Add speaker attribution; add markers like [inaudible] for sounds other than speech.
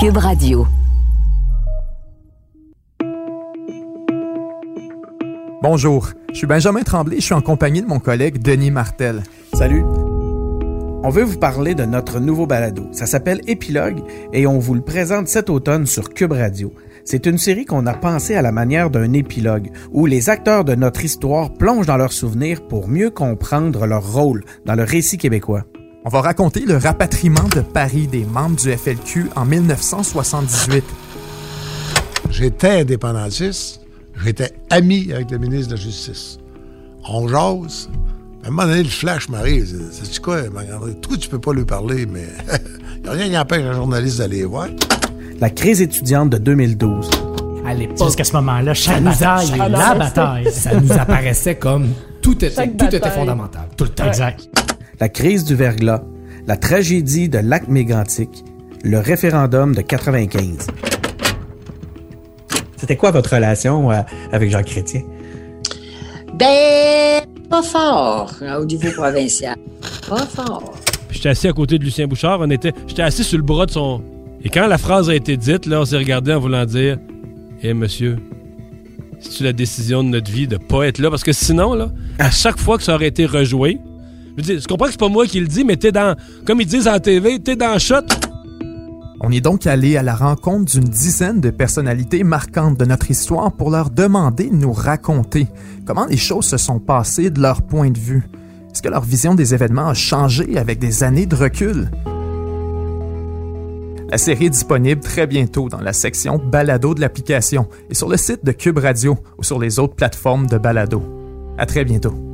Speaker 1: Cube Radio.
Speaker 2: Bonjour, je suis Benjamin Tremblay, je suis en compagnie de mon collègue Denis Martel.
Speaker 3: Salut. On veut vous parler de notre nouveau balado. Ça s'appelle Épilogue et on vous le présente cet automne sur Cube Radio. C'est une série qu'on a pensée à la manière d'un épilogue, où les acteurs de notre histoire plongent dans leurs souvenirs pour mieux comprendre leur rôle dans le récit québécois.
Speaker 2: On va raconter le rapatriement de Paris des membres du FLQ en 1978.
Speaker 4: J'étais indépendantiste, j'étais ami avec le ministre de la Justice. On jase. À un moment donné, le flash m'arrive. C'est quoi? Toi, tu peux pas lui parler, mais [laughs] il n'y a rien qui empêche un journaliste d'aller voir.
Speaker 3: La crise étudiante de 2012.
Speaker 5: À l'époque, jusqu'à ce moment-là, chaque bataille, la bataille, ça nous apparaissait comme tout était, tout était fondamental. Tout le temps. Exact.
Speaker 3: La crise du verglas, la tragédie de l'acte migrantique, le référendum de 95.
Speaker 6: C'était quoi votre relation euh, avec Jean Chrétien?
Speaker 7: Ben, pas fort hein, au niveau provincial. Pas fort.
Speaker 8: J'étais assis à côté de Lucien Bouchard. On était, j'étais assis sur le bras de son. Et quand la phrase a été dite, là, on s'est regardé en voulant dire Eh monsieur, c'est-tu la décision de notre vie de pas être là? Parce que sinon, là, à chaque fois que ça aurait été rejoué, je, comprends que c'est pas moi qui le dis, mais t'es dans. Comme ils disent en TV, t'es dans shot.
Speaker 2: On est donc allé à la rencontre d'une dizaine de personnalités marquantes de notre histoire pour leur demander de nous raconter comment les choses se sont passées de leur point de vue. Est-ce que leur vision des événements a changé avec des années de recul? La série est disponible très bientôt dans la section Balado de l'application et sur le site de Cube Radio ou sur les autres plateformes de balado. À très bientôt.